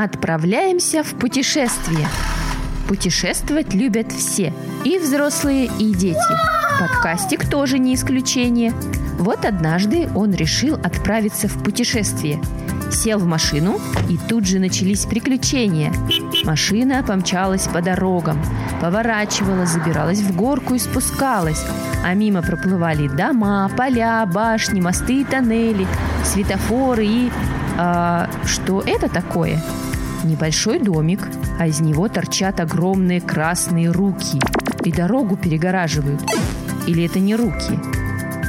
Отправляемся в путешествие. Путешествовать любят все, и взрослые, и дети. Подкастик тоже не исключение. Вот однажды он решил отправиться в путешествие. Сел в машину, и тут же начались приключения. Машина помчалась по дорогам, поворачивала, забиралась в горку и спускалась. А мимо проплывали дома, поля, башни, мосты и тоннели, светофоры и... А, что это такое? Небольшой домик, а из него торчат огромные красные руки и дорогу перегораживают. Или это не руки?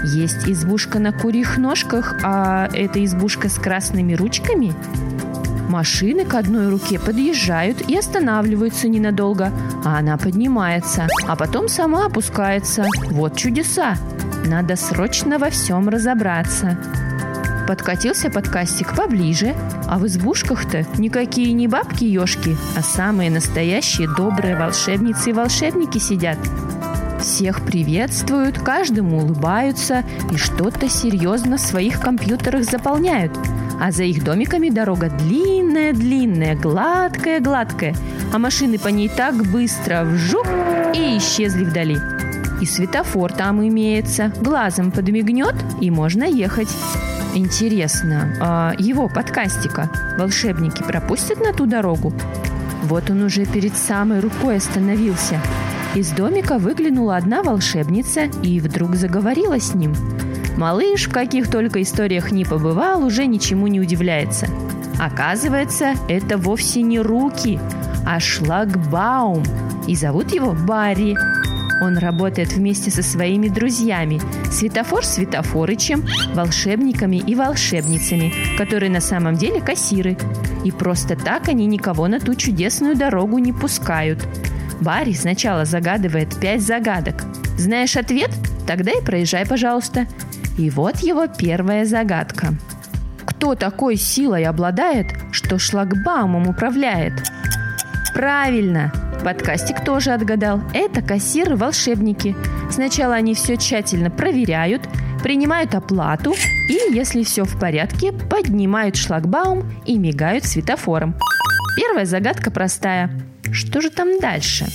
Есть избушка на курьих ножках, а это избушка с красными ручками? Машины к одной руке подъезжают и останавливаются ненадолго, а она поднимается, а потом сама опускается. Вот чудеса! Надо срочно во всем разобраться. Подкатился подкастик поближе, а в избушках-то никакие не бабки-ешки, а самые настоящие добрые волшебницы и волшебники сидят – всех приветствуют, каждому улыбаются и что-то серьезно в своих компьютерах заполняют. А за их домиками дорога длинная-длинная, гладкая-гладкая, а машины по ней так быстро вжух и исчезли вдали. И светофор там имеется, глазом подмигнет и можно ехать. Интересно, а его подкастика волшебники пропустят на ту дорогу? Вот он уже перед самой рукой остановился – из домика выглянула одна волшебница и вдруг заговорила с ним. Малыш, в каких только историях не побывал, уже ничему не удивляется. Оказывается, это вовсе не руки, а шлагбаум. И зовут его Барри. Он работает вместе со своими друзьями Светофор Светофорычем, волшебниками и волшебницами, которые на самом деле кассиры. И просто так они никого на ту чудесную дорогу не пускают – Барри сначала загадывает пять загадок. Знаешь ответ? Тогда и проезжай, пожалуйста. И вот его первая загадка. Кто такой силой обладает, что шлагбаумом управляет? Правильно! Подкастик тоже отгадал. Это кассиры-волшебники. Сначала они все тщательно проверяют, принимают оплату и, если все в порядке, поднимают шлагбаум и мигают светофором. Первая загадка простая. Что же там дальше?